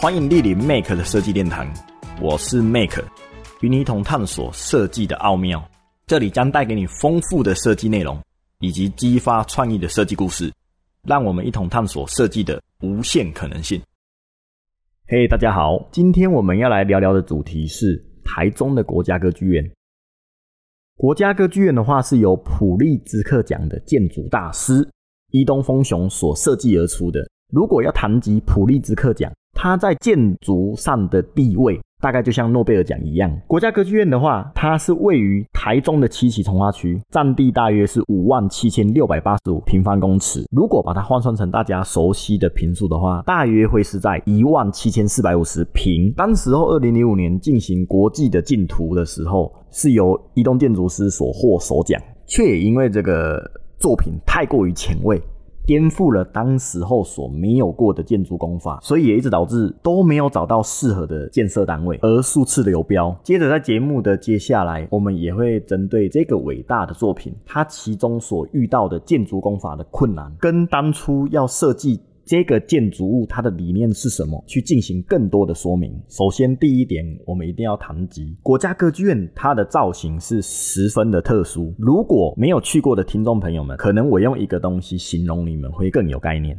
欢迎莅临 Make 的设计殿堂，我是 Make，与你一同探索设计的奥妙。这里将带给你丰富的设计内容，以及激发创意的设计故事。让我们一同探索设计的无限可能性。嘿，大家好，今天我们要来聊聊的主题是台中的国家歌剧院。国家歌剧院的话，是由普利兹克奖的建筑大师伊东丰雄所设计而出的。如果要谈及普利兹克奖，它在建筑上的地位，大概就像诺贝尔奖一样。国家歌剧院的话，它是位于台中的七期从化区，占地大约是五万七千六百八十五平方公尺。如果把它换算成大家熟悉的平数的话，大约会是在一万七千四百五十平。当时候二零零五年进行国际的竞图的时候，是由移动建筑师所获首奖，却也因为这个作品太过于前卫。颠覆了当时候所没有过的建筑工法，所以也一直导致都没有找到适合的建设单位，而数次流标。接着在节目的接下来，我们也会针对这个伟大的作品，它其中所遇到的建筑工法的困难，跟当初要设计。这个建筑物它的理念是什么？去进行更多的说明。首先，第一点，我们一定要谈及国家歌剧院，它的造型是十分的特殊。如果没有去过的听众朋友们，可能我用一个东西形容你们会更有概念。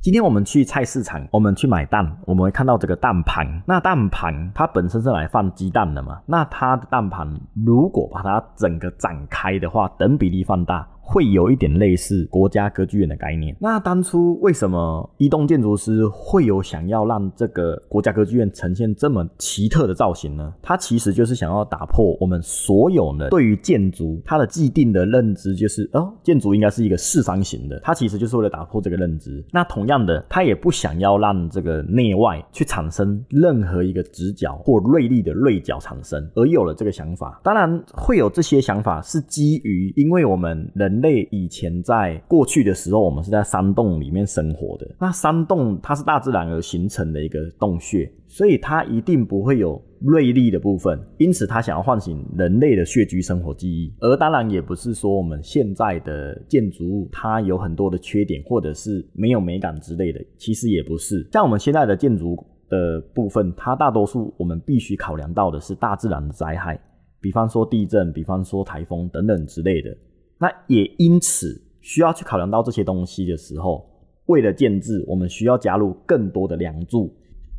今天我们去菜市场，我们去买蛋，我们会看到这个蛋盘。那蛋盘它本身是来放鸡蛋的嘛？那它的蛋盘如果把它整个展开的话，等比例放大。会有一点类似国家歌剧院的概念。那当初为什么移动建筑师会有想要让这个国家歌剧院呈现这么奇特的造型呢？它其实就是想要打破我们所有的对于建筑它的既定的认知，就是哦，建筑应该是一个四方形的。它其实就是为了打破这个认知。那同样的，它也不想要让这个内外去产生任何一个直角或锐利的锐角产生，而有了这个想法。当然会有这些想法是基于，因为我们人。类以前在过去的时候，我们是在山洞里面生活的。那山洞它是大自然而形成的一个洞穴，所以它一定不会有锐利的部分。因此，它想要唤醒人类的穴居生活记忆。而当然，也不是说我们现在的建筑物它有很多的缺点，或者是没有美感之类的。其实也不是。像我们现在的建筑的部分，它大多数我们必须考量到的是大自然的灾害，比方说地震，比方说台风等等之类的。那也因此需要去考量到这些东西的时候，为了建制，我们需要加入更多的梁柱，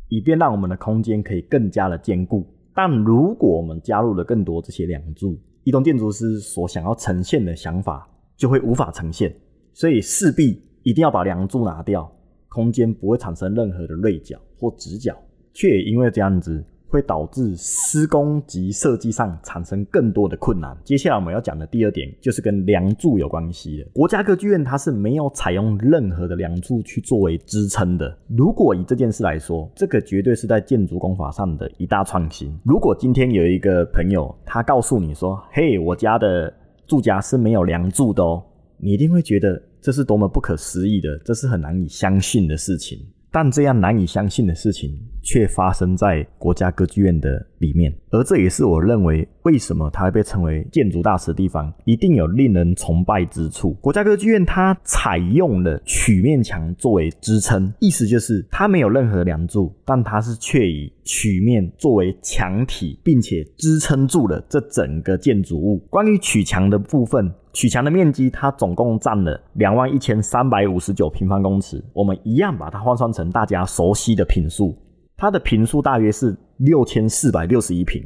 以便让我们的空间可以更加的坚固。但如果我们加入了更多这些梁柱，移动建筑师所想要呈现的想法就会无法呈现，所以势必一定要把梁柱拿掉，空间不会产生任何的锐角或直角，却也因为这样子。会导致施工及设计上产生更多的困难。接下来我们要讲的第二点就是跟梁柱有关系的。国家歌剧院它是没有采用任何的梁柱去作为支撑的。如果以这件事来说，这个绝对是在建筑工法上的一大创新。如果今天有一个朋友他告诉你说：“嘿，我家的住家是没有梁柱的哦”，你一定会觉得这是多么不可思议的，这是很难以相信的事情。但这样难以相信的事情却发生在国家歌剧院的里面，而这也是我认为为什么它会被称为建筑大师的地方，一定有令人崇拜之处。国家歌剧院它采用了曲面墙作为支撑，意思就是它没有任何梁柱，但它是却以曲面作为墙体，并且支撑住了这整个建筑物。关于曲墙的部分。曲墙的面积，它总共占了两万一千三百五十九平方公尺。我们一样把它换算成大家熟悉的平数，它的平数大约是六千四百六十一平。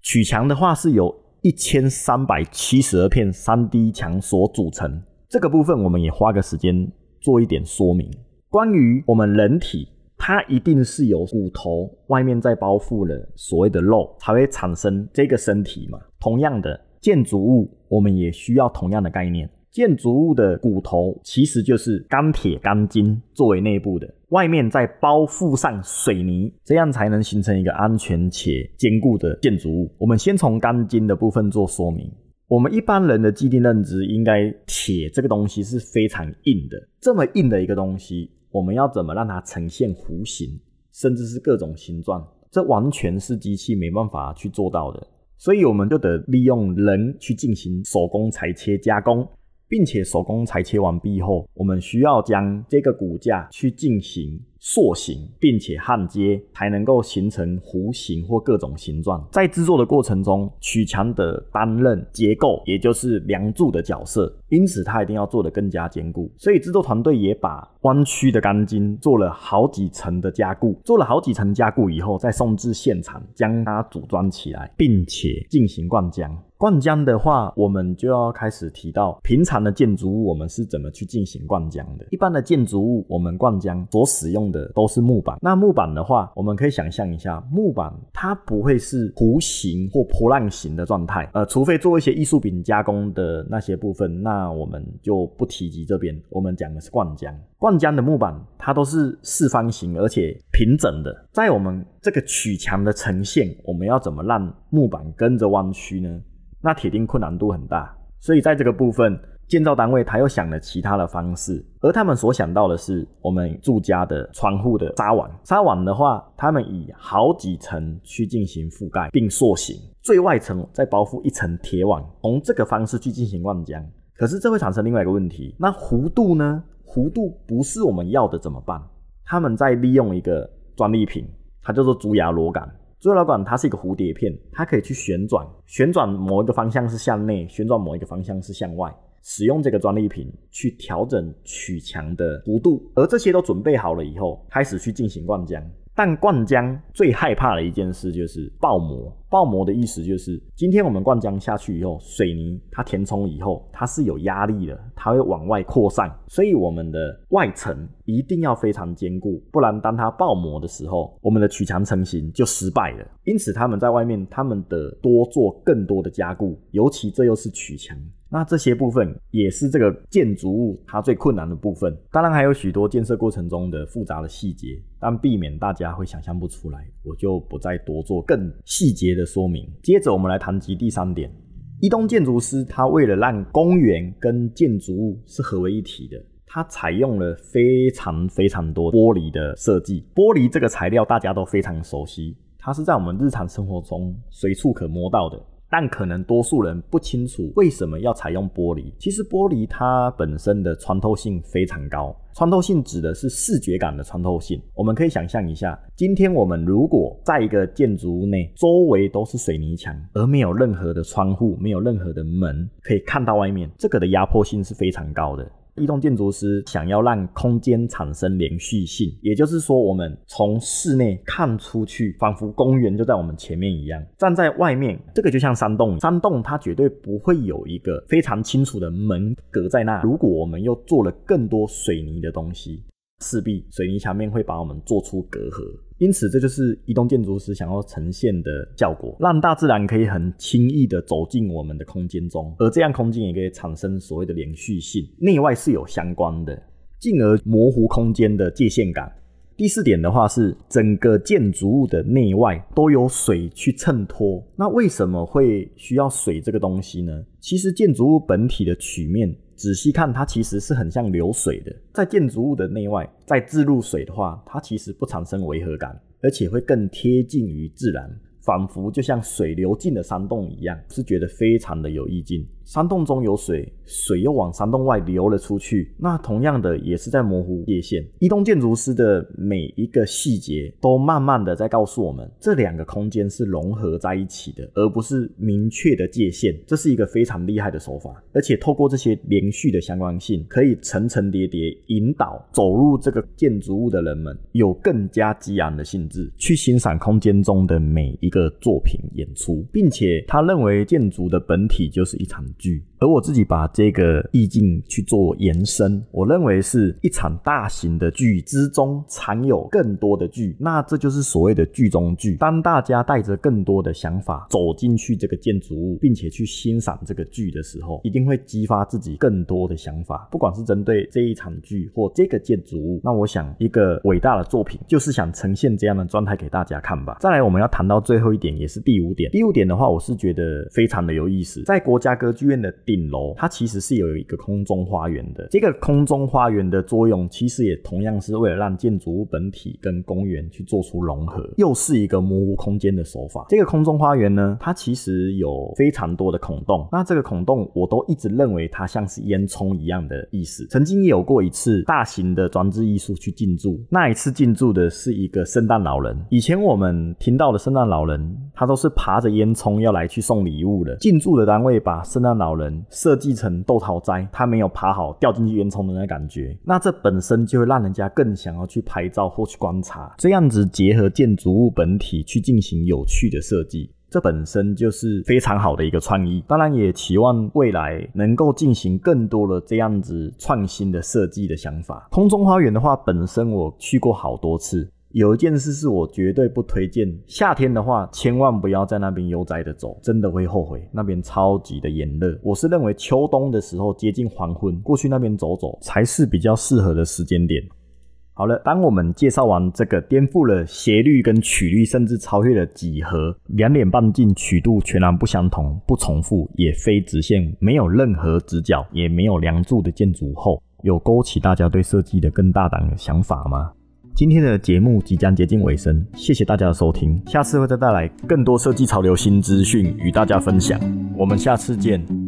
曲墙的话是由一千三百七十二片三 D 墙所组成。这个部分我们也花个时间做一点说明。关于我们人体，它一定是有骨头外面在包覆了所谓的肉，才会产生这个身体嘛。同样的。建筑物我们也需要同样的概念，建筑物的骨头其实就是钢铁、钢筋作为内部的，外面再包覆上水泥，这样才能形成一个安全且坚固的建筑物。我们先从钢筋的部分做说明。我们一般人的既定认知，应该铁这个东西是非常硬的，这么硬的一个东西，我们要怎么让它呈现弧形，甚至是各种形状？这完全是机器没办法去做到的。所以我们就得利用人去进行手工裁切加工，并且手工裁切完毕后，我们需要将这个骨架去进行。塑形，并且焊接，才能够形成弧形或各种形状。在制作的过程中，曲墙的担任结构，也就是梁柱的角色，因此它一定要做得更加坚固。所以制作团队也把弯曲的钢筋做了好几层的加固，做了好几层加固以后，再送至现场，将它组装起来，并且进行灌浆。灌浆的话，我们就要开始提到平常的建筑物，我们是怎么去进行灌浆的。一般的建筑物，我们灌浆所使用的都是木板。那木板的话，我们可以想象一下，木板它不会是弧形或波浪形的状态，呃，除非做一些艺术品加工的那些部分，那我们就不提及这边。我们讲的是灌浆，灌浆的木板它都是四方形而且平整的。在我们这个曲墙的呈现，我们要怎么让木板跟着弯曲呢？那铁定困难度很大，所以在这个部分，建造单位他又想了其他的方式，而他们所想到的是我们住家的窗户的纱网。纱网的话，他们以好几层去进行覆盖并塑形，最外层再包覆一层铁网，从这个方式去进行灌浆。可是这会产生另外一个问题，那弧度呢？弧度不是我们要的怎么办？他们在利用一个专利品，它叫做竹牙螺杆。所以老管它是一个蝴蝶片，它可以去旋转，旋转某一个方向是向内，旋转某一个方向是向外。使用这个专利品去调整取墙的弧度，而这些都准备好了以后，开始去进行灌浆。但灌浆最害怕的一件事就是爆膜。爆膜的意思就是，今天我们灌浆下去以后，水泥它填充以后，它是有压力的，它会往外扩散，所以我们的外层一定要非常坚固，不然当它爆膜的时候，我们的曲墙成型就失败了。因此他们在外面，他们的多做更多的加固，尤其这又是曲墙。那这些部分也是这个建筑物它最困难的部分，当然还有许多建设过程中的复杂的细节，但避免大家会想象不出来，我就不再多做更细节的说明。接着我们来谈及第三点，一栋建筑师他为了让公园跟建筑物是合为一体的，他采用了非常非常多玻璃的设计。玻璃这个材料大家都非常熟悉，它是在我们日常生活中随处可摸到的。但可能多数人不清楚为什么要采用玻璃。其实玻璃它本身的穿透性非常高，穿透性指的是视觉感的穿透性。我们可以想象一下，今天我们如果在一个建筑物内，周围都是水泥墙，而没有任何的窗户，没有任何的门可以看到外面，这个的压迫性是非常高的。一栋建筑师想要让空间产生连续性，也就是说，我们从室内看出去，仿佛公园就在我们前面一样。站在外面，这个就像山洞，山洞它绝对不会有一个非常清楚的门隔在那。如果我们又做了更多水泥的东西，势必水泥墙面会把我们做出隔阂。因此，这就是移动建筑师想要呈现的效果，让大自然可以很轻易的走进我们的空间中，而这样空间也可以产生所谓的连续性，内外是有相关的，进而模糊空间的界限感。第四点的话是，整个建筑物的内外都有水去衬托。那为什么会需要水这个东西呢？其实建筑物本体的曲面。仔细看，它其实是很像流水的。在建筑物的内外在置入水的话，它其实不产生违和感，而且会更贴近于自然。仿佛就像水流进了山洞一样，是觉得非常的有意境。山洞中有水，水又往山洞外流了出去，那同样的也是在模糊界限。移动建筑师的每一个细节，都慢慢的在告诉我们，这两个空间是融合在一起的，而不是明确的界限。这是一个非常厉害的手法，而且透过这些连续的相关性，可以层层叠叠引导走入这个建筑物的人们，有更加激昂的兴致去欣赏空间中的每一。个作品演出，并且他认为建筑的本体就是一场剧，而我自己把这个意境去做延伸，我认为是一场大型的剧之中藏有更多的剧，那这就是所谓的剧中剧。当大家带着更多的想法走进去这个建筑物，并且去欣赏这个剧的时候，一定会激发自己更多的想法，不管是针对这一场剧或这个建筑物。那我想，一个伟大的作品就是想呈现这样的状态给大家看吧。再来，我们要谈到最后。一点也是第五点，第五点的话，我是觉得非常的有意思。在国家歌剧院的顶楼，它其实是有一个空中花园的。这个空中花园的作用，其实也同样是为了让建筑物本体跟公园去做出融合，又是一个模糊空间的手法。这个空中花园呢，它其实有非常多的孔洞，那这个孔洞我都一直认为它像是烟囱一样的意思。曾经也有过一次大型的装置艺术去进驻，那一次进驻的是一个圣诞老人。以前我们听到的圣诞老人，他都是爬着烟囱要来去送礼物的。进驻的单位把圣诞老人设计成豆桃斋，他没有爬好掉进去烟囱的那感觉，那这本身就会让人家更想要去拍照或去观察。这样子结合建筑物本体去进行有趣的设计。这本身就是非常好的一个创意，当然也期望未来能够进行更多的这样子创新的设计的想法。空中花园的话，本身我去过好多次，有一件事是我绝对不推荐，夏天的话千万不要在那边悠哉的走，真的会后悔，那边超级的炎热。我是认为秋冬的时候接近黄昏过去那边走走才是比较适合的时间点。好了，当我们介绍完这个颠覆了斜率跟曲率，甚至超越了几何，两点半径曲度全然不相同、不重复，也非直线，没有任何直角，也没有梁柱的建筑后，有勾起大家对设计的更大胆的想法吗？今天的节目即将接近尾声，谢谢大家的收听，下次会再带来更多设计潮流新资讯与大家分享，我们下次见。